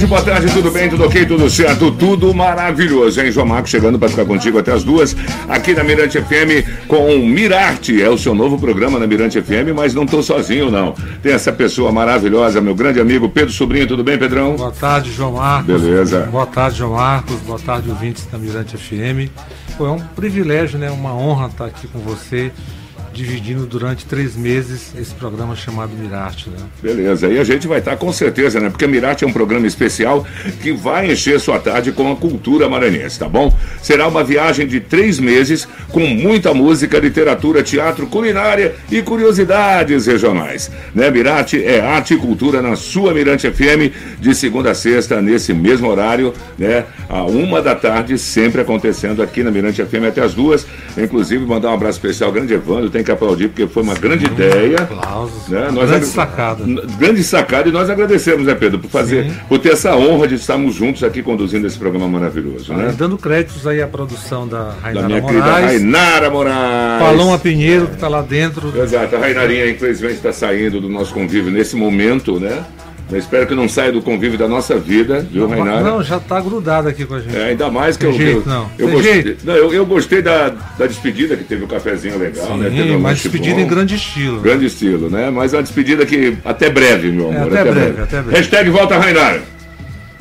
Tarde, boa tarde, tudo bem, tudo ok, tudo certo, tudo maravilhoso, hein? João Marcos chegando para ficar contigo até as duas, aqui na Mirante FM com Mirarte. É o seu novo programa na Mirante FM, mas não estou sozinho, não. Tem essa pessoa maravilhosa, meu grande amigo Pedro Sobrinho, tudo bem, Pedrão? Boa tarde, João Marcos. Beleza. Boa tarde, João Marcos. Boa tarde, ouvintes da Mirante FM. Pô, é um privilégio, né? Uma honra estar aqui com você dividindo durante três meses esse programa chamado Mirarte, né? Beleza, e a gente vai estar com certeza, né? Porque Mirarte é um programa especial que vai encher sua tarde com a cultura maranhense, tá bom? Será uma viagem de três meses com muita música, literatura, teatro, culinária e curiosidades regionais. Né? Mirarte é arte e cultura na sua Mirante FM, de segunda a sexta, nesse mesmo horário, né? A uma da tarde, sempre acontecendo aqui na Mirante FM até as duas. Inclusive, mandar um abraço especial grande Evandro, tem que aplaudir porque foi uma grande ideia. Aplausos. Né? grande agra- sacada. Grande sacada e nós agradecemos, né, Pedro, por fazer, Sim. por ter essa honra de estarmos juntos aqui conduzindo esse programa maravilhoso, né? dando créditos aí à produção da Da Rainara minha querida Moraes, Rainara Moraes. Paloma Pinheiro, que está lá dentro. Exato, a Rainarinha infelizmente está saindo do nosso convívio nesse momento, né? Eu espero que não saia do convívio da nossa vida, viu, Rainara? Não, já está grudada aqui com a gente. É, ainda mais que Tem eu, jeito, eu, não. eu Tem gostei, jeito. não, eu, eu gostei da, da despedida, que teve o cafezinho legal, né? Teve Sim, um mas despedida bom. em grande estilo. Grande estilo, né? Mas é uma despedida que até breve, meu amor. até breve, até breve. Hashtag volta Rainara.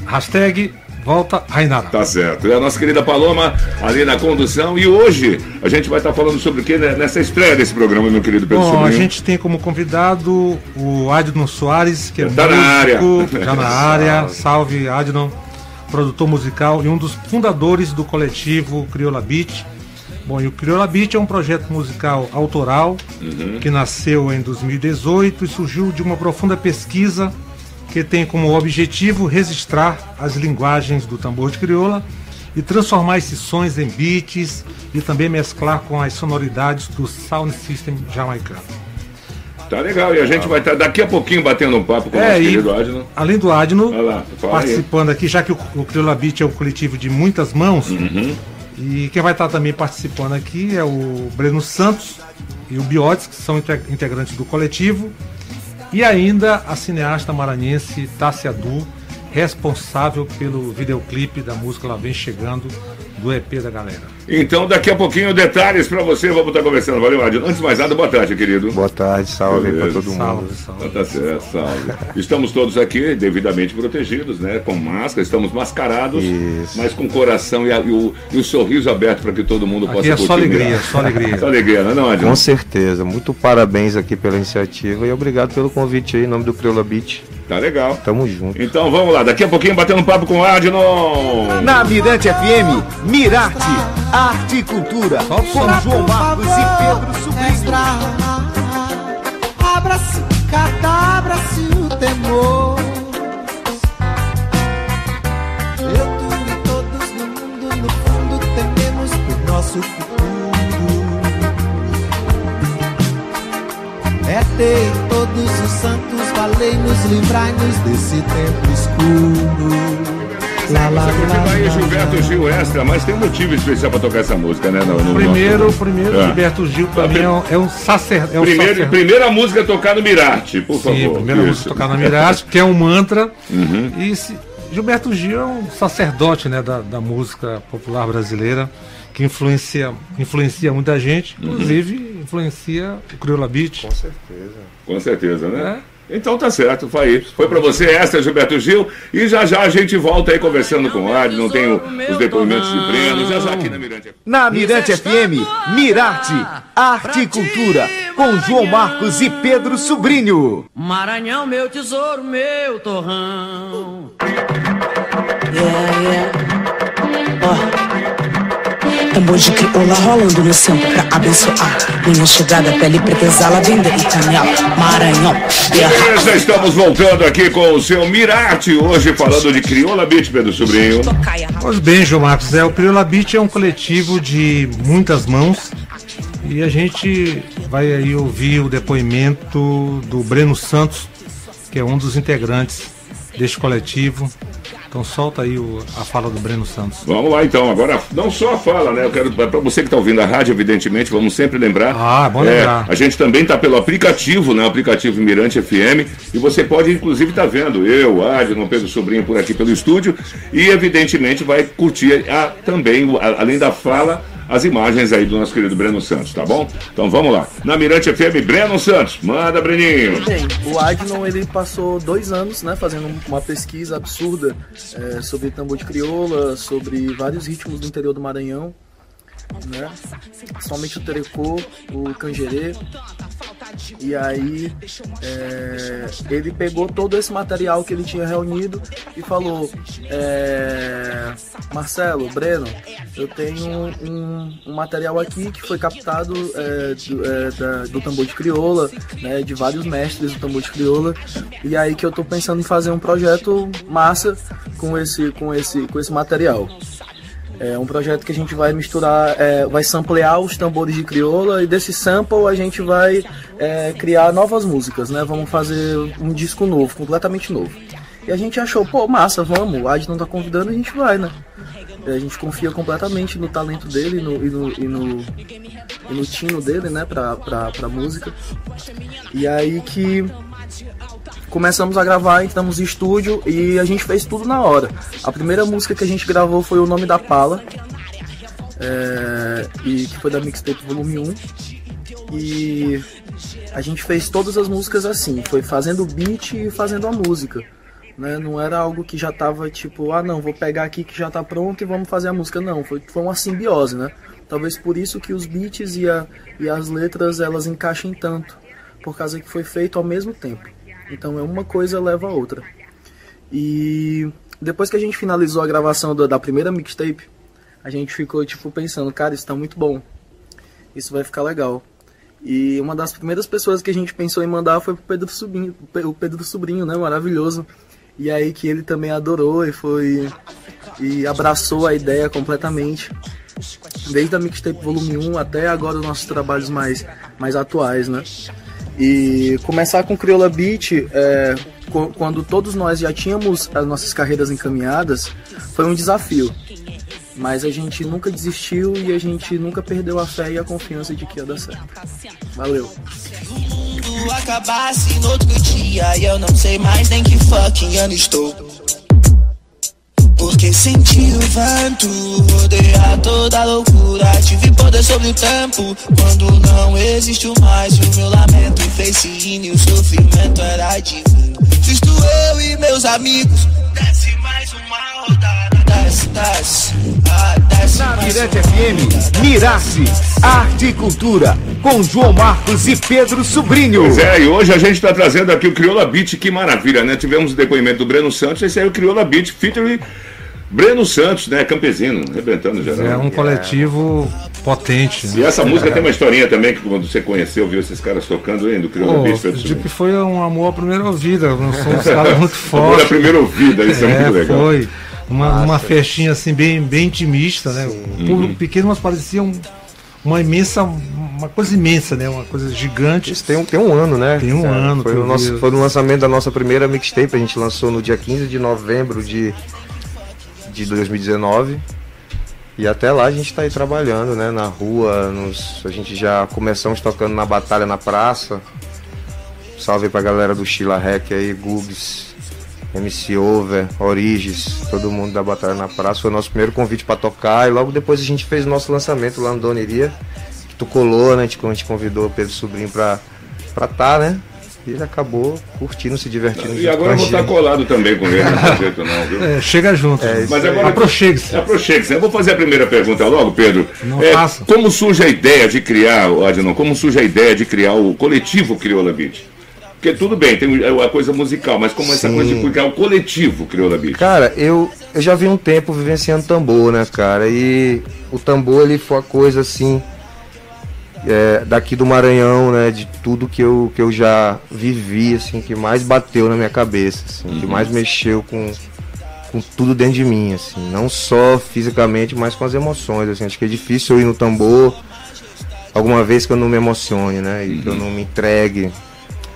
Hashtag volta Rainara. Tá certo. É a nossa querida Paloma ali na condução. E hoje a gente vai estar falando sobre o que nessa estreia desse programa, meu querido Pedro Bom, a gente tem como convidado o Adnon Soares, que é Tá na músico, área. já na área. Salve, Adnon, produtor musical e um dos fundadores do coletivo Crioula Beat. Bom, e o Crioula Beat é um projeto musical autoral Uhum. que nasceu em 2018 e surgiu de uma profunda pesquisa que tem como objetivo registrar as linguagens do tambor de crioula e transformar esses sons em beats e também mesclar com as sonoridades do sound system jamaicano. Tá legal. E a gente vai estar daqui a pouquinho batendo um papo com o É, nosso e querido Adno. além do Adno, lá, fala aí. participando aqui, já que o, o Crioula Beat é um coletivo de muitas mãos, Uhum. e quem vai estar também participando aqui é o Breno Santos e o Biotes, que são inte- integrantes do coletivo, e ainda a cineasta maranhense Tássia Du, responsável pelo videoclipe da música Lá Vem Chegando, do EP da galera. Então, daqui a pouquinho, detalhes pra você. Vamos estar conversando. Valeu, Adno. Antes de mais nada, boa tarde, querido. Boa tarde, salve Beleza. todo mundo. Salve, salve. Tá certo, salve. Estamos todos aqui devidamente protegidos, né? Com máscara, estamos mascarados, Isso. mas com o coração e, a- e o, e o sorriso aberto para que todo mundo Aqui possa é só alegria, só alegria. Só alegria, né, não, Adno? Com certeza, muito parabéns aqui pela iniciativa e obrigado pelo convite aí em nome do Crioula Beat. Tá legal. Tamo junto. Então vamos lá, daqui a pouquinho batendo um papo com o Adno. Na Mirante FM, Mirarte, arte e cultura. Com João Marcos e Pedro Sobrinho. Abra-se, cadabra-se o temor. Eu, tu e todos no mundo, no fundo, tememos por nosso futuro. É ter todos os santos, valei-nos, livrai-nos desse tempo escuro. Lá, lá, Você curtiu aí Gilberto Gil Extra, mas tem um motivo especial para tocar essa música, né? No, no Primeiro, nosso- primeiro É. Gilberto Gil, pra mim, é um, é um sacer, é um Primeiro, sacer- primeira música tocar no Mirarte, por favor. Sim, primeira Isso. música tocar na Mirage, que é um mantra. Uhum. E se- Gilberto Gil é um sacerdote né, da, da música popular brasileira, que influencia, influencia muita gente, Uhum. Influencia o Crioula Beat. Com certeza. Com certeza, né? É. Então tá certo, foi aí. Foi pra você essa, Gilberto Gil. E já já a gente volta aí conversando com o Ad, não tem os depoimentos de Breno, já já aqui na Mirante. Na Mirante FM, Mirarte, arte e cultura. Com João Marcos e Pedro Sobrinho. Maranhão, meu tesouro, meu torrão. Yeah, yeah. Ó, Tambor de crioula rolando no centro pra abençoar. Minha chegada, pele preta, exala, venda Itaniel, Maranhão, Beleza, já estamos voltando aqui com o seu Mirarte, hoje falando de Crioula Beat, Pedro Sobrinho. Pois bem, João Marcos, é, o Crioula Beat é um coletivo de muitas mãos e a gente vai aí ouvir o depoimento do Breno Santos, que é um dos integrantes deste coletivo. Então solta aí o- a fala do Breno Santos. Vamos lá então, agora não só a fala, né? Eu quero, para você que está ouvindo a rádio, evidentemente, vamos sempre lembrar. Ah, bom É, lembrar. a gente também está pelo aplicativo, né? O aplicativo Mirante FM. E você pode, inclusive, estar vendo eu, Adno, Pedro Sobrinho por aqui pelo estúdio. E, evidentemente, vai curtir a- também, além da fala, as imagens aí do nosso querido Breno Santos, tá bom? Então vamos lá. Na Mirante FM, Breno Santos. Manda, Breninho. Bem, o Adnon ele passou dois anos né, fazendo uma pesquisa absurda é, sobre tambor de crioula, sobre vários ritmos do interior do Maranhão, né? Somente o terecô, o canjerê. E aí é, ele pegou todo esse material que ele tinha reunido e falou: é, Marcelo, Breno, eu tenho um, um material aqui que foi captado é, do, é, da- do tambor de crioula, né, de vários mestres do tambor de crioula, e aí que eu tô pensando em fazer um projeto massa com esse, com esse, com esse material. É um projeto que a gente vai misturar, é, vai samplear os tambores de crioula e desse sample a gente vai é, criar novas músicas, né? Vamos fazer um disco novo, completamente novo. E a gente achou, pô, massa, vamos, o Ad não tá convidando, a gente vai, né? A gente confia completamente no talento dele e no, e no, e no, e no tino dele, né, pra, pra, pra música. E aí que começamos a gravar, entramos em estúdio e a gente fez tudo na hora. A primeira música que a gente gravou foi O Nome da Pala, é, e que foi da Mixtape Volume 1. E a gente fez todas as músicas assim, foi fazendo o beat e fazendo a música. Né? Não era algo que já tava tipo, ah não, vou pegar aqui que já tá pronto e vamos fazer a música. Não, foi, foi uma simbiose, né? Talvez por isso que os beats e, a, e as letras elas encaixem tanto, por causa que foi feito ao mesmo tempo. Então é uma coisa leva a outra. E depois que a gente finalizou a gravação da, primeira mixtape, a gente ficou tipo pensando, cara, isso tá muito bom. Isso vai ficar legal. E uma das primeiras pessoas que a gente pensou em mandar foi pro Pedro Sobrinho, o Pedro Sobrinho, né, maravilhoso. E aí que ele também adorou e foi e abraçou a ideia completamente. Desde a mixtape volume 1 até agora os nossos trabalhos mais mais atuais, né? E começar com Crioula Beat, é, quando todos nós já tínhamos as nossas carreiras encaminhadas, foi um desafio. Mas a gente nunca desistiu e a gente nunca perdeu a fé e a confiança de que ia dar certo. Valeu. acabasse no outro dia E eu não sei mais nem que fucking ano estou Porque senti o vento rodear toda a loucura. Tive poder sobre o tempo quando não existiu mais O meu lamento. Fez sim e o sofrimento era divino. Justo eu e meus amigos Desce mais uma rodada. Desce, desce, ah, desce Na Mirante FM, Mirace, Arte e Cultura, com João Marcos e Pedro Sobrinho. Pois é, e hoje a gente está trazendo aqui o Crioula Beat, que maravilha, né? Tivemos o depoimento do Breno Santos, esse aí é o Crioula Beat, featuring Breno Santos, né? Campesino, arrebentando geral. É um coletivo potente. E essa música tem uma historinha também, que quando você conheceu, viu esses caras tocando aí do Beat, Pedro de Sobrinho. que foi um amor à primeira ouvida. Nós somos caras muito Amor à primeira ouvida, isso é, muito legal. foi. Uma, uma festinha assim bem, bem intimista, né? Um público pequeno, mas parecia um- uma imensa, uma coisa imensa, né? Uma coisa gigante. Isso tem um, tem um ano, né? Tem um ano Foi, o eu nosso, foi no lançamento da nossa primeira mixtape. A gente lançou no dia 15 de novembro de, de 2019. E até lá a gente tá aí trabalhando, né? Na rua, nos, a gente já começamos tocando na batalha na praça. Salve pra galera do Sheila Rec aí, Gugs, MC Over, Origes, todo mundo da Batalha na Praça. Foi o nosso primeiro convite pra tocar e logo depois a gente fez o nosso lançamento lá no Doneria. Que tu colou, né? A gente, a gente convidou o Pedro Sobrinho pra estar, tá, né? E ele acabou curtindo, se divertindo. E agora eu vou estar colado também com ele, não tem jeito não, viu? É, chega junto. Mas agora Aproxegue-se. Aproxegue-se. Eu vou fazer a primeira pergunta logo, Pedro. Não É, faça. como surge a ideia de criar, Adnan, como surge a ideia de criar o coletivo Crioula Beat? Porque tudo bem, tem é a coisa musical, mas como essa Sim. coisa de é o coletivo criou da Beat. Cara, eu, eu já vi um tempo vivenciando tambor, né, cara? E o tambor, ele foi a coisa assim. É, daqui do Maranhão, né? De tudo que eu, que eu já vivi, assim, que mais bateu na minha cabeça, assim, que mais mexeu com, com tudo dentro de mim, assim. Não só fisicamente, mas com as emoções, assim. Acho que é difícil eu ir no tambor alguma vez que eu não me emocione, né? E que eu não me entregue.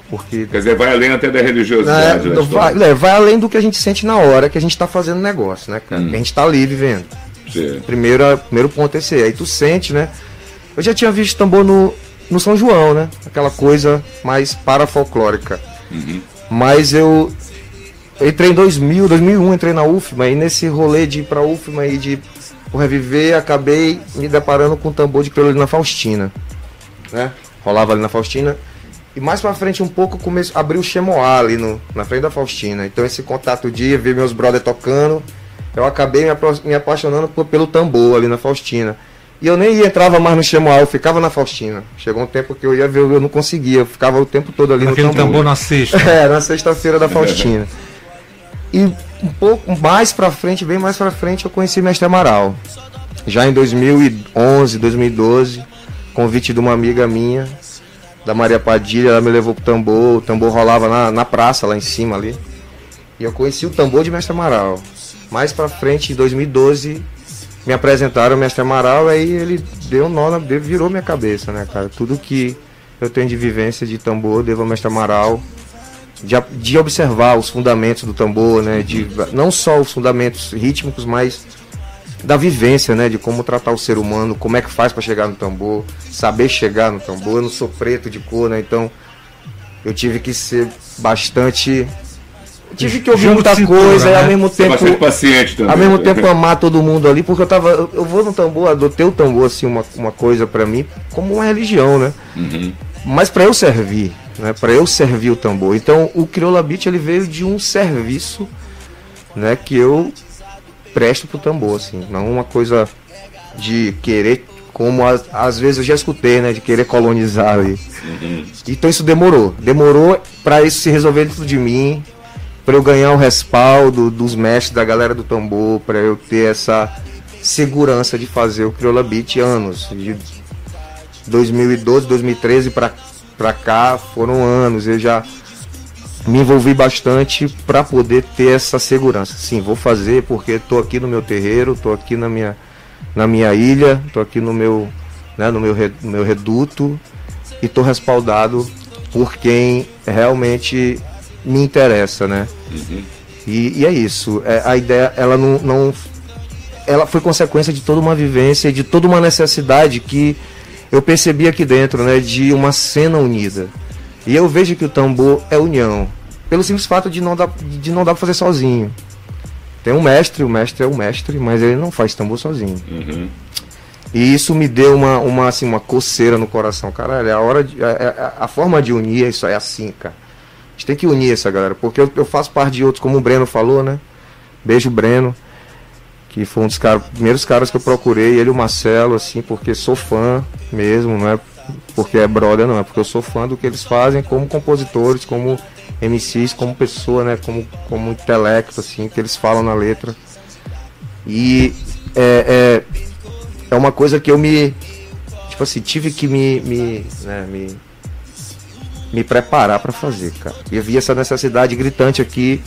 Porque Quer dizer, vai além até da religiosidade. é, da vai, é, vai além do que a gente sente na hora que a gente tá fazendo negócio, né, cara? Hum. Que a gente tá ali vivendo. Sim. Primeiro, primeiro ponto é esse. aí. Aí tu sente, né? Eu já tinha visto tambor no, no São João, né? Aquela coisa mais parafolclórica. Uhum. Mas eu, entrei em 2000, 2001, entrei na UFMA e nesse rolê de ir pra UFMA e de reviver, acabei me deparando com o tambor de crioulo ali na Faustina, né? Rolava ali na Faustina. E mais pra frente um pouco comecei abriu o Chemoá ali no, na frente da Faustina. Então esse contato de ver meus brothers tocando, eu acabei me, apro- me apaixonando por- pelo tambor ali na Faustina. E eu nem ia, entrava mais no Chemoá, eu ficava na Faustina. Chegou um tempo que eu ia ver, eu não conseguia, eu ficava o tempo todo ali Aquele no tambor. tambor na sexta. É, na sexta-feira da Faustina. E um pouco mais pra frente, bem mais pra frente, eu conheci Mestre Amaral. Já em 2011, 2012, convite de uma amiga minha, da Maria Padilha, ela me levou pro tambor, o tambor rolava na, na praça, lá em cima ali. E eu conheci o tambor de Mestre Amaral. Mais pra frente, em 2012, me apresentaram o Mestre Amaral, aí ele deu um nó, na, virou minha cabeça, né, cara? Tudo que eu tenho de vivência de tambor, devo ao Mestre Amaral de, de observar os fundamentos do tambor, né? De, não só os fundamentos rítmicos, mas da vivência, né? De como tratar o ser humano, como é que faz para chegar no tambor, saber chegar no tambor. Eu não sou preto de cor, né? Então eu tive que ser bastante. Tive que ouvir muita coisa e ao né? mesmo Você é tempo. bastante paciente também. Ao mesmo tempo amar todo mundo ali, porque eu tava. Eu vou no tambor, adotei o tambor assim, uma, uma coisa pra mim, como uma religião, né? Uhum. mas para eu servir, né, para eu servir o tambor. Então, o Crioula Beat ele veio de um serviço, né, que eu presto pro tambor, assim, não uma coisa de querer, como às, às vezes eu já escutei, né, de querer colonizar ali. Então isso demorou, demorou para isso se resolver dentro de mim, para eu ganhar o respaldo dos mestres, da galera do tambor, para eu ter essa segurança de fazer o Crioula Beat anos, de 2012, 2013 para cá foram anos. Eu já me envolvi bastante para poder ter essa segurança. Sim, vou fazer porque estou aqui no meu terreiro, estou aqui na minha na minha ilha, estou aqui no meu né, no meu meu reduto e estou respaldado por quem realmente me interessa, né? E, e é isso. É, a ideia, ela não, não ela foi consequência de toda uma vivência, de toda uma necessidade que eu percebi aqui dentro, né, de uma cena unida. E eu vejo que o tambor é união, pelo simples fato de não dar de não dar para fazer sozinho. Tem um mestre, o mestre é o mestre, mas ele não faz tambor sozinho. Uhum. E isso me deu uma, uma, assim, uma coceira no coração. Caralho, a hora de, a, a- a forma de unir isso é assim, cara. A gente tem que unir essa galera, porque eu, eu faço parte de outros, como o Breno falou, né? Beijo, Breno, que foi um dos cara, primeiros caras que eu procurei, ele e o Marcelo, assim, porque sou fã mesmo, não é porque é brother, não, é porque eu sou fã do que eles fazem como compositores, como MCs, como pessoa, né? Como, como intelecto, assim, que eles falam na letra. E é, é, é uma coisa que eu me. Tipo assim, tive que me. me, né, me, me preparar para fazer, cara. E eu vi essa necessidade gritante aqui,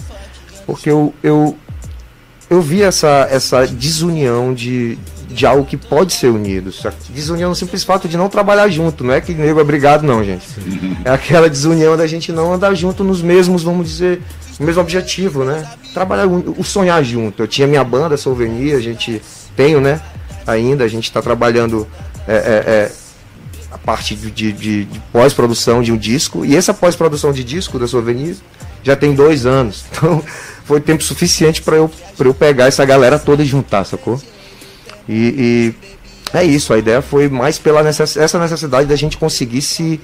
porque eu, eu, eu vi essa, essa desunião de, de algo que pode ser unido. Desunião no simples fato de não trabalhar junto. Não é que nego é brigado, não, gente. É aquela desunião da gente não andar junto nos mesmos, vamos dizer, no mesmo objetivo, né? Trabalhar, o sonhar junto. Eu tinha minha banda, Souvenir, a gente tenho, né? Ainda, a gente está trabalhando é, é, é, parte de, de- de- de pós-produção de um disco. E essa pós-produção de disco da Souvenir já tem dois anos. Então foi tempo suficiente para eu, pra eu pegar essa galera toda e juntar, sacou? E, e é isso, a ideia foi mais pela necess essa necessidade da gente conseguir se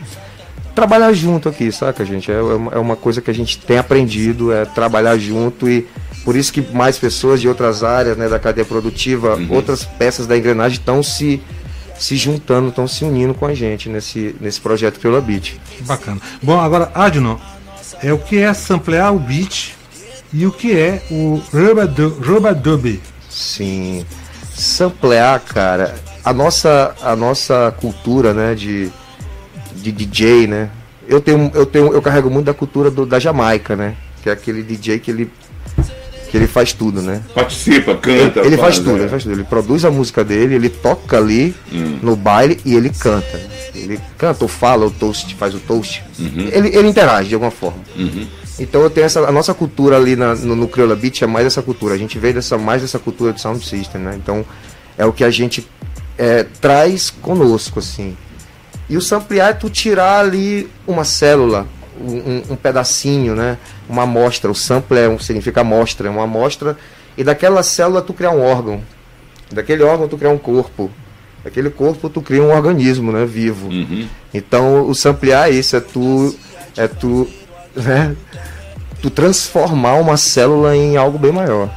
trabalhar junto aqui, saca, gente? É, é uma- é coisa que a gente tem aprendido, é trabalhar junto e por isso que mais pessoas de outras áreas né, da cadeia produtiva, outras peças da engrenagem estão se, se juntando, estão se unindo com a gente nesse, nesse projeto Crioula Beat. Bacana. Bom, agora, Adno, é o que é samplear o beat e o que é o rubadub. Sim, samplear, cara, a nossa, a nossa cultura, né, de, de DJ, né? Eu tenho, eu tenho, eu carrego muito da cultura do, da Jamaica, né? Que é aquele DJ que ele que ele faz tudo, né? Participa, canta. Ele, ele faz, faz tudo, é. ele faz tudo. Ele produz a música dele, ele toca ali hum. no baile e ele canta. Ele canta ou fala, o toast, faz o toast. Uhum. Ele, ele interage de alguma forma. Uhum. Então eu tenho essa, a nossa cultura ali na, no, no Crioula Beat é mais essa cultura. A gente veio dessa, mais dessa cultura de sound system, né? Então é o que a gente é, traz conosco, assim. E o samplear é tu tirar ali uma célula, um, um, pedacinho, né? Uma amostra. O sample é um, significa amostra, é uma amostra. E daquela célula tu criar um órgão. Daquele órgão tu criar um corpo. Daquele corpo tu cria um organismo, né? Vivo. Uhum. Então o samplear é isso, é tu. É tu. Né? Tu transformar uma célula em algo bem maior.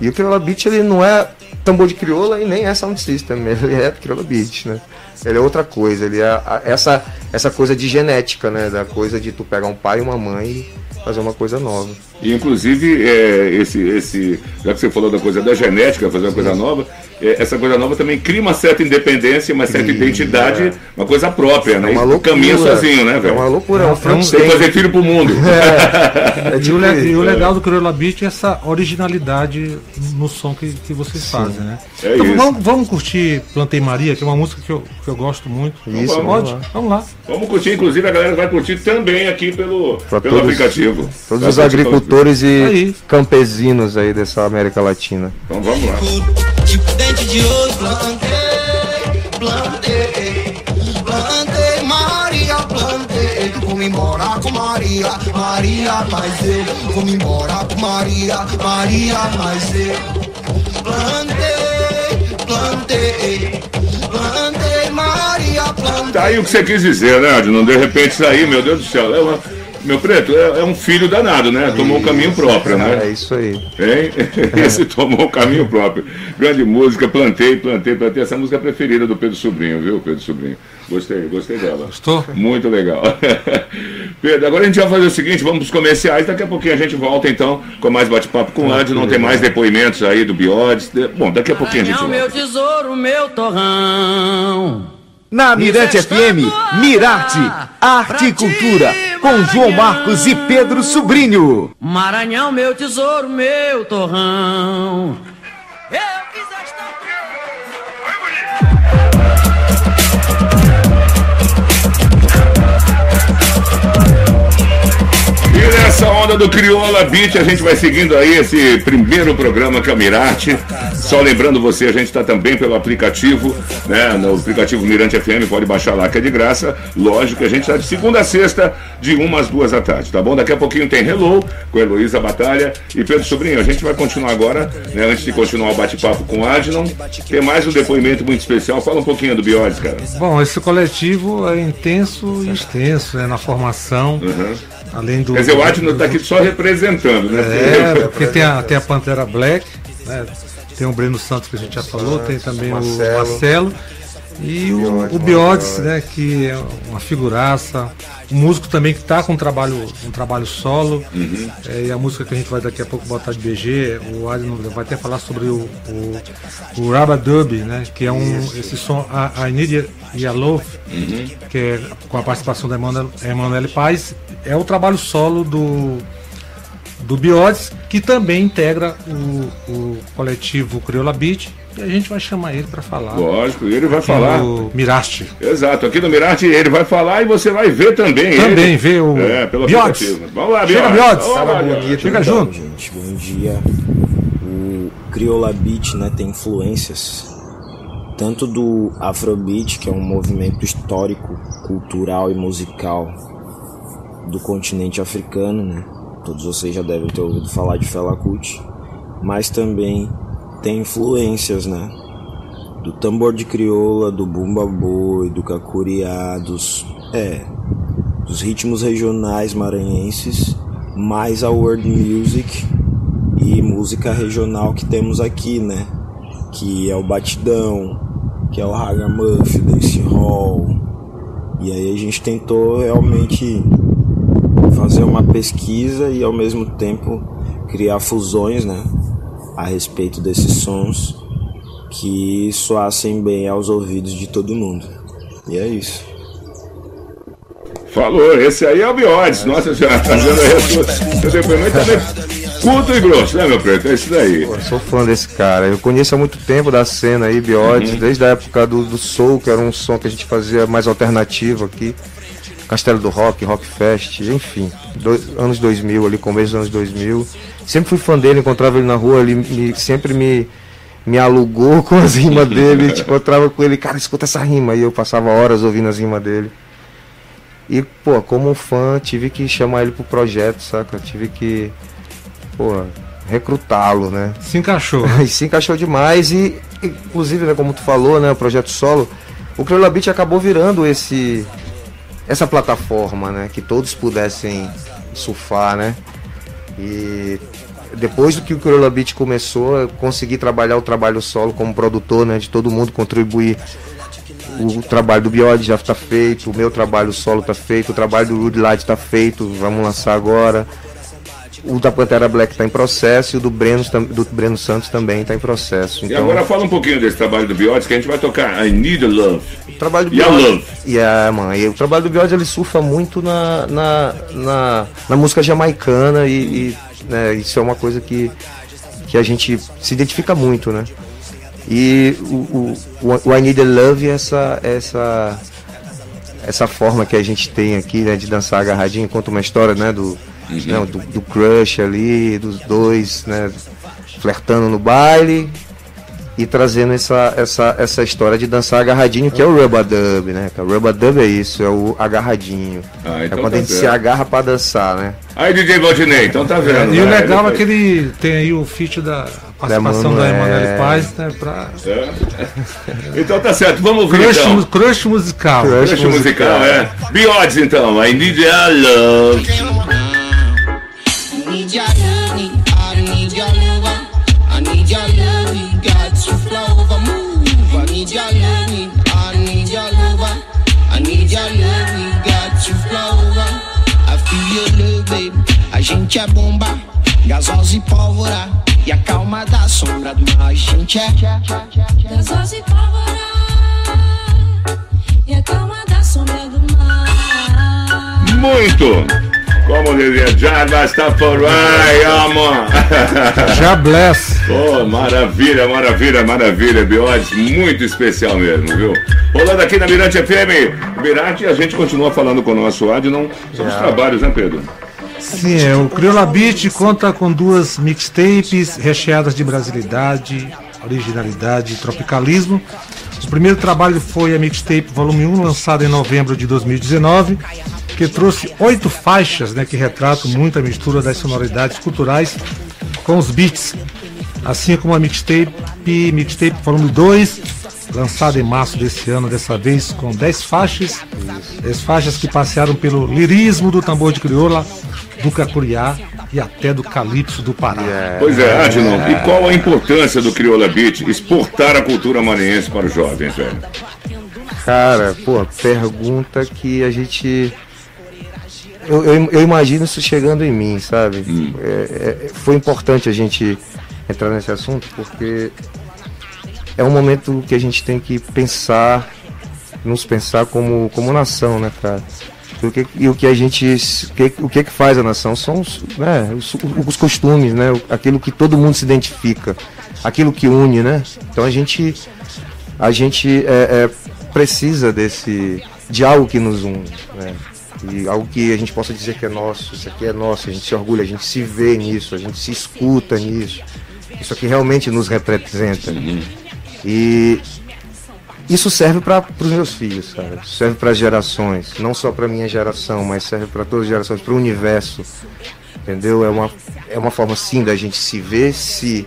E o Criolla Beat ele não é tambor de crioula e nem é sound system, ele é crioula beat, né? Ele é outra coisa, ele é essa, essa coisa de genética, né? Da coisa de tu pegar um pai e uma mãe e fazer uma coisa nova. E inclusive, é, esse, esse, já que você falou da coisa da genética, fazer uma coisa nova, é, essa coisa nova também cria uma certa independência, uma certa identidade, é. uma coisa própria, é né? Uma loucura, caminha sozinho, né, velho? É uma loucura, é um francês. fazer filho pro mundo. É. é tipo e, o, e o legal do Beat é essa originalidade no som que, que vocês Sim. fazem, né? É então vamos, vamos, curtir Plantei Maria, que é uma música que eu, que eu gosto muito. Isso, vamos, Pode? Vamos lá. vamos lá. Vamos curtir, inclusive a galera vai curtir também aqui pelo, pelo todos, aplicativo. Todos os agricultores e aí. campesinos aí dessa América Latina. Então vamos lá. Tipo dente de ouro, plantei, plantei, plantei, Maria, plantei. Vou me embora com Maria, Maria, mas eu vou me embora com Maria, Maria, mas eu plantei, plantei, plantei, Maria, plantei. Tá aí o que você quis dizer, né, Adnan? De repente isso aí, meu Deus do céu, é uma meu preto, é, é, um filho danado, né? Tomou o um caminho próprio, né? É isso aí. Hein? Esse tomou o caminho próprio. Grande música, plantei, plantei, plantei. Essa música é preferida do Pedro Sobrinho, viu, Pedro Sobrinho? Gostei, gostei dela. Gostou? Muito legal. Pedro, agora a gente vai fazer o seguinte, vamos para os comerciais, daqui a pouquinho a gente volta então com mais bate-papo com o Andy, não tem mais depoimentos aí do Biodes. Bom, daqui a pouquinho a gente volta. meu tesouro, meu torrão. Na Mirante FM, Mirarte, Arte e Cultura, com João Marcos e Pedro Sobrinho. Maranhão, meu tesouro, meu torrão. Nessa onda do Crioula Beat, a gente vai seguindo aí esse primeiro programa Camirate. Só lembrando você, a gente está também pelo aplicativo, né? No aplicativo Mirante FM, pode baixar lá que é de graça. Lógico que a gente está de segunda a sexta, de uma às duas da tarde, tá bom? Daqui a pouquinho tem Hello com a Heloísa Batalha e Pedro Sobrinho. A gente vai continuar agora, né? Antes de continuar o bate-papo com o Adnon, tem mais um depoimento muito especial. Fala um pouquinho do Biodes, cara. Bom, esse coletivo é intenso e extenso, né? Na formação. Uhum. Além do. Quer dizer, o Atno está aqui só representando, né? É, porque tem a, tem a Pantera Black, né? tem o Breno Santos que a gente já falou, tem também Marcelo. o Marcelo. E o, o Biodes, né, que é uma figuraça, um músico também que está com um trabalho, um trabalho solo. Uhum. É, e a música que a gente vai daqui a pouco botar de BG, o Adno vai até falar sobre o, o, o Rabadub, né, que é um esse som a, I Need Yellow, uhum. que é com a participação da Emanuele Paz, é o trabalho solo do do Biodes, que também integra o, o coletivo Crioula Beat, e a gente vai chamar ele para falar. Lógico, ele vai falar. No Miraste. Exato, aqui no Miraste ele vai falar e você vai ver também. Também ele. vê o é, pelo Biodes. Vamos lá, Chega, Biodes. Fala bonito. Chega então, junto. Gente, bom dia. O Crioula Beat né, tem influências tanto do Afrobeat, que é um movimento histórico, cultural e musical do continente africano, né? Todos vocês já devem ter ouvido falar de Fela Kuti, mas também tem influências, né? Do tambor de crioula, do bumba boi, do cacuriá, dos é, dos ritmos regionais maranhenses, mais a world music e música regional que temos aqui, né? Que é o batidão, que é o ragamuffin, dance hall. E aí a gente tentou realmente fazer uma pesquisa e ao mesmo tempo criar fusões, né, a respeito desses sons que soassem bem aos ouvidos de todo mundo. E é isso. Falou, esse aí é o Biodes. Nossa senhora, trazendo aí o seu depoimento também. Curto e grosso, né, meu preto? É isso daí. Pô, sou fã desse cara. Eu conheço há muito tempo da cena aí, Biodes, Uhum. desde a época do, do Soul, que era um som que a gente fazia mais alternativo aqui. Castelo do Rock, Rock Fest, enfim. Dois, anos 2000, ali, começo dos anos 2000. Sempre fui fã dele, encontrava ele na rua, ele me- sempre me, me alugou com as rimas dele. tipo, encontrava com ele, cara, escuta essa rima. E eu passava horas ouvindo as rimas dele. E, pô, como um fã, tive que chamar ele pro projeto, saca? Tive que, pô, recrutá-lo, né? Se encaixou. e se encaixou demais e, inclusive, né, como tu falou, né, o projeto solo, o Crioula Beat acabou virando esse essa plataforma, né, que todos pudessem surfar, né? E depois do que o Crioula Beat começou, eu consegui trabalhar o trabalho solo como produtor, né, de todo mundo contribuir. O trabalho do Biode já está feito, o meu trabalho solo está feito, o trabalho do Rude Light está feito, vamos lançar agora. O da Pantera Black está em processo e o do Breno, do Breno Santos também está em processo. E agora fala um pouquinho desse trabalho do Biodes que a gente vai tocar I Need a Love. o trabalho do E a Love? E a, mano, e o trabalho do Biode ele surfa muito na, na, na, na música jamaicana e, e, né, isso é uma coisa que, que a gente se identifica muito, né? E o, o, o- o I Need a Love é essa, essa, essa forma que a gente tem aqui né, de dançar agarradinho, conta uma história né, do, né, do, do crush ali, dos dois né, flertando no baile e trazendo essa, essa, essa história de dançar agarradinho, que é o rubber dub, né? O rubber dub é isso, é o agarradinho. Ah, é então quando tá a gente se certo. agarra pra dançar, né? Aí, DJ Valdinei, então tá vendo. E o legal é que ele tem aí o feat da participação da Emanuele. Paz, né? Pra É. Então tá certo, vamos ouvir crush, então. crush musical. Crush Crush musical, é. Biodes então, I Need a Love. Gente é bomba, gasosa e pólvora, e a calma da sombra do mar. A gente é Gasosa e pólvora E a calma da sombra do mar Muito. Como dizia, já basta por aí, amor. Já bless. Oh, maravilha, maravilha, maravilha, Biodes, muito especial mesmo, viu? Rolando aqui na Mirante FM. Mirante, a gente continua falando com o nosso Adnon. São os trabalhos, né, Pedro? Sim, é, o Crioula Beat conta com duas mixtapes recheadas de brasilidade, originalidade e tropicalismo. O primeiro trabalho foi a mixtape volume 1, lançada em novembro de 2019, que trouxe oito faixas né, que retratam muito a mistura das sonoridades culturais com os beats, assim como a mixtape, mixtape volume 2, lançada em março desse ano, dessa vez com 10 faixas, 10 faixas que passearam pelo lirismo do tambor de crioula, do cacuriá e até do calypso do Pará. Pois é, Adnon, e qual a importância do Crioula Beat exportar a cultura maranhense para os jovens, velho? Cara, pô, pergunta que a gente. Eu, eu, eu imagino isso chegando em mim, sabe? É- é- foi importante a gente entrar nesse assunto porque é um momento que a gente tem que pensar, nos pensar como, como nação, né, cara? E o que, e o que a gente. o que, o que que faz a nação são os, né, os, os costumes, né? Aquilo que todo mundo se identifica, aquilo que une, né? Então a gente a gente é, é, precisa desse de algo que nos une, né? E algo que a gente possa dizer que é nosso, isso aqui é nosso, a gente se orgulha, a gente se vê nisso, a gente se escuta nisso. Isso aqui realmente nos representa. E isso serve para os meus filhos, cara. Serve para gerações, não só para minha geração, mas serve para todas as gerações, para o universo. Entendeu? É uma, é uma forma sim da gente se ver, se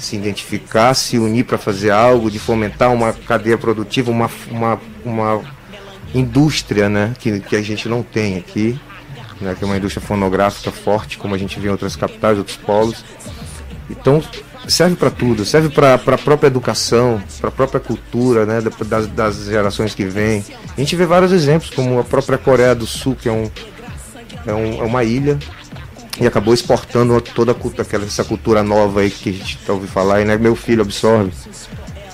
se identificar, se unir para fazer algo, de fomentar uma cadeia produtiva, uma, uma, uma indústria né, que, que a gente não tem aqui, né, que é uma indústria fonográfica forte, como a gente vê em outras capitais, outros polos. Então, serve para tudo, serve para a própria educação, para a própria cultura né, da- das, das gerações que vêm. A gente vê vários exemplos, como a própria Coreia do Sul, que é um, é, um- é uma ilha e acabou exportando toda cultura, aquela, essa cultura nova aí que a gente tá ouvindo falar, e né, meu filho absorve.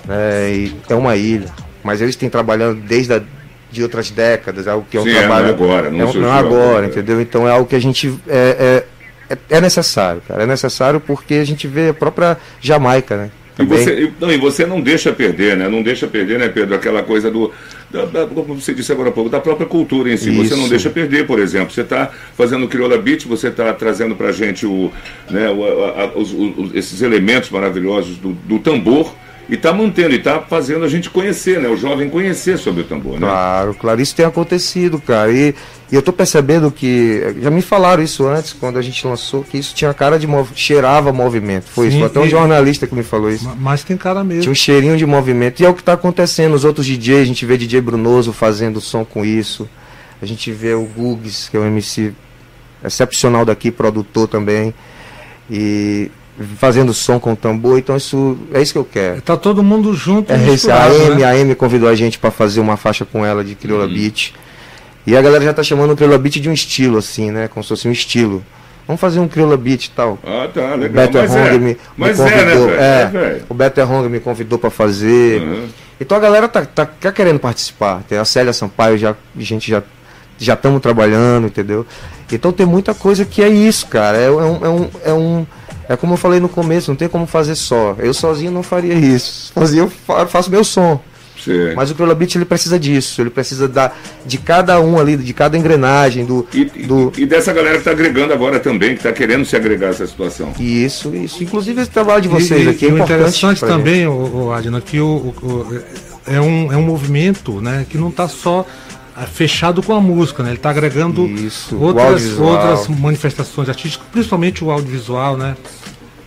e é uma ilha, mas eles têm trabalhando desde a, de outras décadas, é algo que é um Sim, é, não é trabalho. agora, não é, não é agora, agora. entendeu? Então é algo que a gente. É, é, é, necessário, cara. É necessário porque a gente vê a própria Jamaica, né? E Também. você, e- não, e você não deixa perder, né? Não deixa perder, né, Pedro, aquela coisa do. Da, da- como você disse agora há pouco, da própria cultura em si. Você não Isso. deixa perder, por exemplo. Você está fazendo o Crioula Beat, você está trazendo pra gente o, né, o- a- a- os- os- esses elementos maravilhosos do, do tambor e está mantendo, e está fazendo a gente conhecer, né? O jovem conhecer sobre o tambor, né? Claro, claro, isso tem acontecido, cara. E, e eu tô percebendo que. Já me falaram isso antes, quando a gente lançou, que isso tinha cara de mov... cheirava movimento. Foi Sim, isso. Foi até um jornalista que me falou isso. Mas tem cara mesmo. Tinha um cheirinho de movimento. E é o que está acontecendo. Os outros DJs, a gente vê DJ Brunoso fazendo som com isso. A gente vê o Gugs, que é um MC excepcional daqui, produtor também. E fazendo som com tambor. Então isso é isso que eu quero. Tá todo mundo junto. É a Amy, né? a Amy convidou a gente para fazer uma faixa com ela de Crioula Beat. E a galera já tá chamando o Crioula Beat de um estilo, assim, né? Como se fosse um estilo. Vamos fazer um Crioula Beat e tal. Ah, tá, O legal. Beto Mas Errong é, me, me mas é, né, convidou. é, É, o Beto Errong me convidou para fazer. Uhum. Então a galera tá, tá, tá querendo participar. Tem a Célia Sampaio, já, a gente já já estamos trabalhando, entendeu? Então tem muita coisa que é isso, cara. É, é um, é um, é um- é como eu falei no começo, não tem como fazer só. Eu sozinho não faria isso. Sozinho eu fa- faço meu som. Sim. Mas o Crioula Beat ele precisa disso, ele precisa da, de cada um ali, de cada engrenagem, do, do E dessa galera que está agregando agora também, que está querendo se agregar a essa situação. isso, isso. Inclusive esse trabalho de vocês e, aqui é e o importante. interessante também, o, Adina, que o, o- o- é, um, é um movimento né, que não está só fechado com a música, né? Ele está agregando o outras, outras manifestações artísticas, principalmente o audiovisual, né?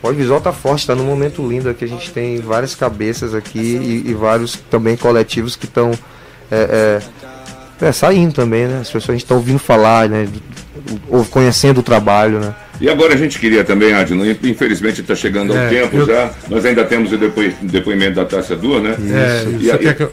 O audiovisual tá forte, tá num momento lindo aqui. A gente tem várias cabeças aqui e, e vários também coletivos que estão é, é, é, saindo também, né? As pessoas tá ouvindo falar, né? Conhecendo o trabalho, né? E agora a gente queria também, Adno, infelizmente está chegando ao É, tempo eu- já, nós ainda temos o depoi- depoimento da Tássia Dur, né? É, E você aí- quer que eu.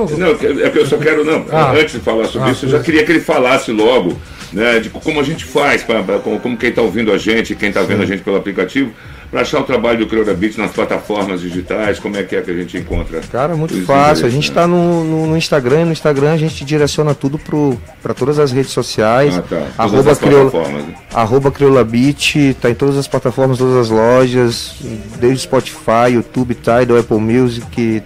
Ou- Não, é que eu só quero, não, Ah. antes de falar sobre Ah, isso, eu já queria que ele falasse logo, né, de como a gente faz, pra, pra- como, como quem está ouvindo a gente, quem está vendo a gente pelo aplicativo, para achar o trabalho do Beats nas plataformas digitais, como é que é que a gente encontra? Cara, muito fácil. A gente né? tá no, no, no Instagram, e no Instagram a gente direciona tudo para todas as redes sociais. Ah, tá. Arroba, plataformas, né? arroba Crioula Beat, tá em todas as plataformas, todas as lojas, desde Spotify, YouTube, Tidal, Apple Music,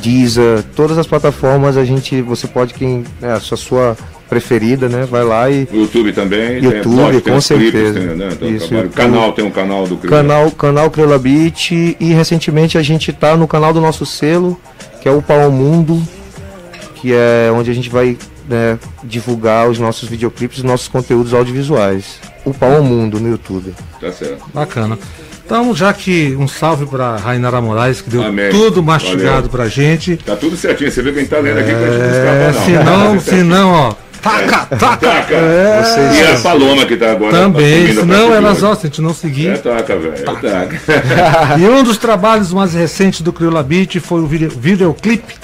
Deezer, todas as plataformas a gente, você pode, quem é a sua, sua preferida, né? Vai lá e. O YouTube também, YouTube, tem, com os clipes, certeza. tem, né, tem o Isso, trabalho. Canal, tem um canal do Crioula. Canal, canal Crioula Beat e recentemente a gente tá no canal do nosso selo, que é o Pau Mundo, que é onde a gente vai né, divulgar os nossos videoclipes, os nossos conteúdos audiovisuais. O Pau Mundo no YouTube. Tá certo. Bacana. Então, já que um salve para Rainara Moraes, que deu Amém. tudo mastigado pra gente. Tá tudo certinho, você vê quem tá lendo aqui pra gente É, se não, se não, ó. Taca, taca! Taca! É. Vocês- E a Paloma que tá agora. Também, a senão elas, ó, se a gente não seguir. É, taca, velho. Taca. e um dos trabalhos mais recentes do Crioula Beat foi o vídeo, videoclipe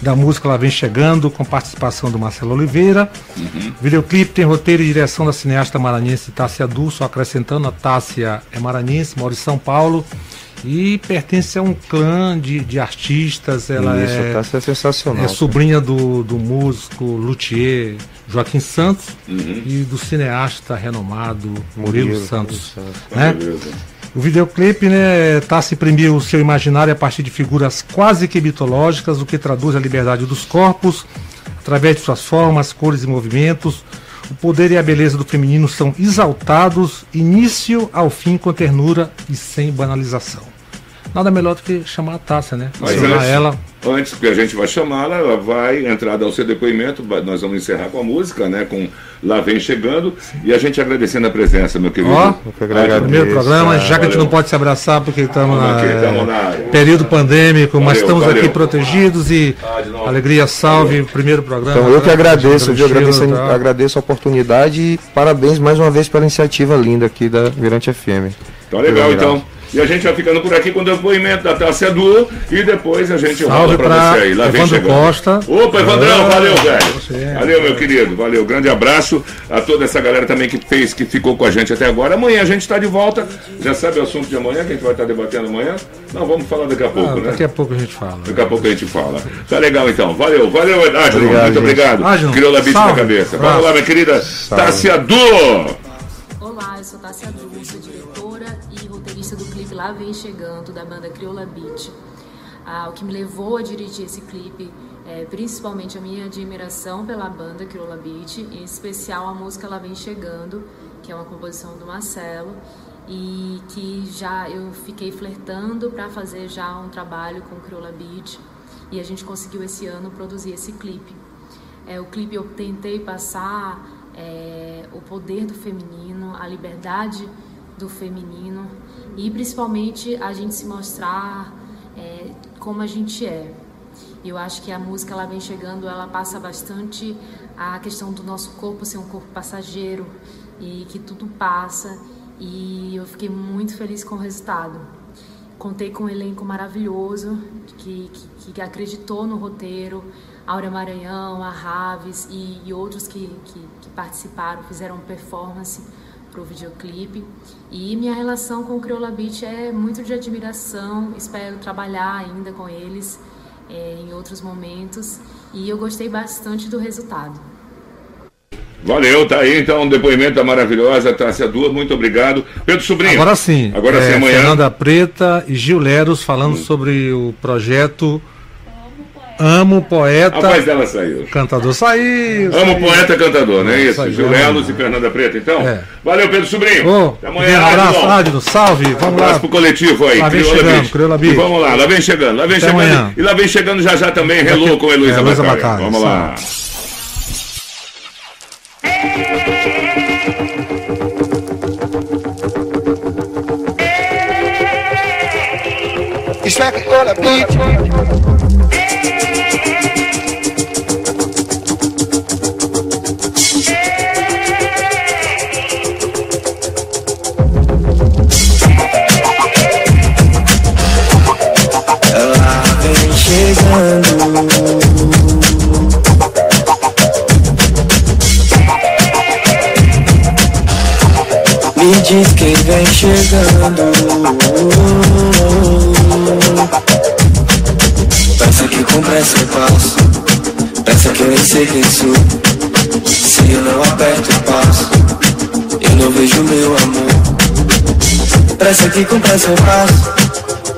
da música Lá Vem Chegando, com participação do Marcelo Oliveira. Uhum. O videoclipe tem roteiro e direção da cineasta maranhense Tássia Du, só acrescentando, a Tássia é maranhense, mora em São Paulo. E pertence a um clã de, de artistas. Ela Isso, é, tá é sensacional. é sobrinha do, do músico luthier Joaquim Santos e do cineasta renomado Murilo, Murilo Santos. Santos. né? O videoclipe, né, Tassi imprimiu o seu imaginário a partir de figuras quase que mitológicas, o que traduz a liberdade dos corpos, através de suas formas, cores e movimentos. O poder e a beleza do feminino são exaltados, início ao fim com ternura e sem banalização. Nada melhor do que chamar a Tássia, né? Mas Acionar antes, ela. antes que a gente vai chamá-la, ela vai entrar dar o seu depoimento, nós vamos encerrar com a música, né? Com Lá Vem Chegando, e a gente agradecendo a presença, meu querido. Ó, Adno. primeiro programa, já que a gente não pode se abraçar porque estamos Vamos na, tamo na- período pandêmico, mas Valeu, estamos valeu. aqui protegidos e alegria salve, primeiro programa. Então eu que agradeço, viu? Agradeço, e tal. agradeço a oportunidade e parabéns mais uma vez pela iniciativa linda aqui da Virante FM. Então, legal, então. E a gente vai ficando por aqui com o depoimento da Tássia Du e depois a gente Salve volta pra pra você aí. Lá vem Evandro chegando. Costa. Opa, Evandrão, Ah, valeu, você. velho. Valeu, meu querido. Valeu. Grande abraço a toda essa galera também que fez, que ficou com a gente até agora. Amanhã a gente está de volta. Já sabe o assunto de amanhã que a gente vai estar debatendo amanhã? Não, vamos falar daqui a pouco, Ah, né? daqui a pouco a gente fala. Daqui a pouco a gente fala. Tá legal então. Valeu, valeu. Obrigado, Muito gente. obrigado. Ágil, Criou a beat na cabeça. Vamos lá, minha querida Tássia Du. Olá, eu sou Tássia Du, sou diretora do clipe Lá Vem Chegando, da banda Crioula Beat. Ah, o que me levou a dirigir esse clipe é principalmente a minha admiração pela banda Crioula Beat, em especial a música Lá Vem Chegando, que é uma composição do Marcelo, e que já eu fiquei flertando para fazer já um trabalho com Crioula Beat, e a gente conseguiu esse ano produzir esse clipe. É, o clipe eu tentei passar é, o poder do feminino, a liberdade do feminino e principalmente a gente se mostrar é, como a gente é. Eu acho que a música ela vem chegando, ela passa bastante a questão do nosso corpo ser um corpo passageiro e que tudo passa e eu fiquei muito feliz com o resultado. Contei com um elenco maravilhoso que, que, que acreditou no roteiro, Áurea Maranhão, a Raves e, e outros que, que, que participaram, fizeram performance para o videoclipe. E minha relação com o Crioula Beach é muito de admiração, espero trabalhar ainda com eles é, em outros momentos e eu gostei bastante do resultado. Valeu, tá aí então o depoimento maravilhosa Tássia Du. Muito obrado. Pedro Sobrinho. Agora sim. Agora sim, é, amanhã. Fernanda Preta e Gil Leros falando sobre o projeto Amo Poeta. A voz dela saiu. Cantador saiu. Amo saiu. poeta cantador, não é isso? Saiu. Gil Lelos e Fernanda Preta, então? É. Valeu, Pedro Sobrinho. Ô, Até amanhã, um abraço. Ádilo. Salve. Vamos Um abraço lá. pro coletivo aí, Lá vem Crioula chegando. Crioula Beach. vamos lá, lá vem chegando, lá vem Até chegando. amanhã. E lá vem chegando já já também, Hello com Heloísa É, Heloísa Batalha. Batalha, Vamos lá. Isso é Crioula Beat. Quem vem chegando. Pensa que com pressa eu passo. Pensa que eu nem sei quem sou. Se eu não aperto o passo, eu não vejo meu amor. Pensa que com pressa eu passo.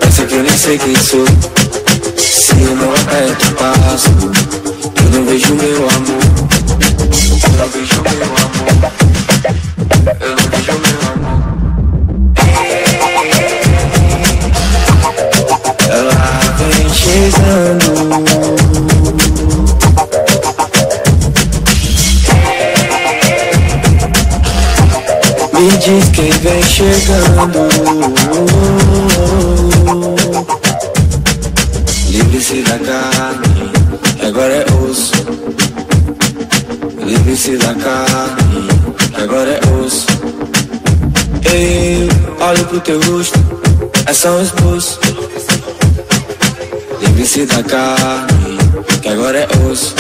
Pensa que eu nem sei quem sou. Se eu não aperto o passo, eu não vejo meu amor. Chegando. Livre-se da carne, que agora é osso. Livre-se da carne, que agora é osso. Eu olho pro teu rosto, é só um esboço. Livre-se da carne, que agora é osso.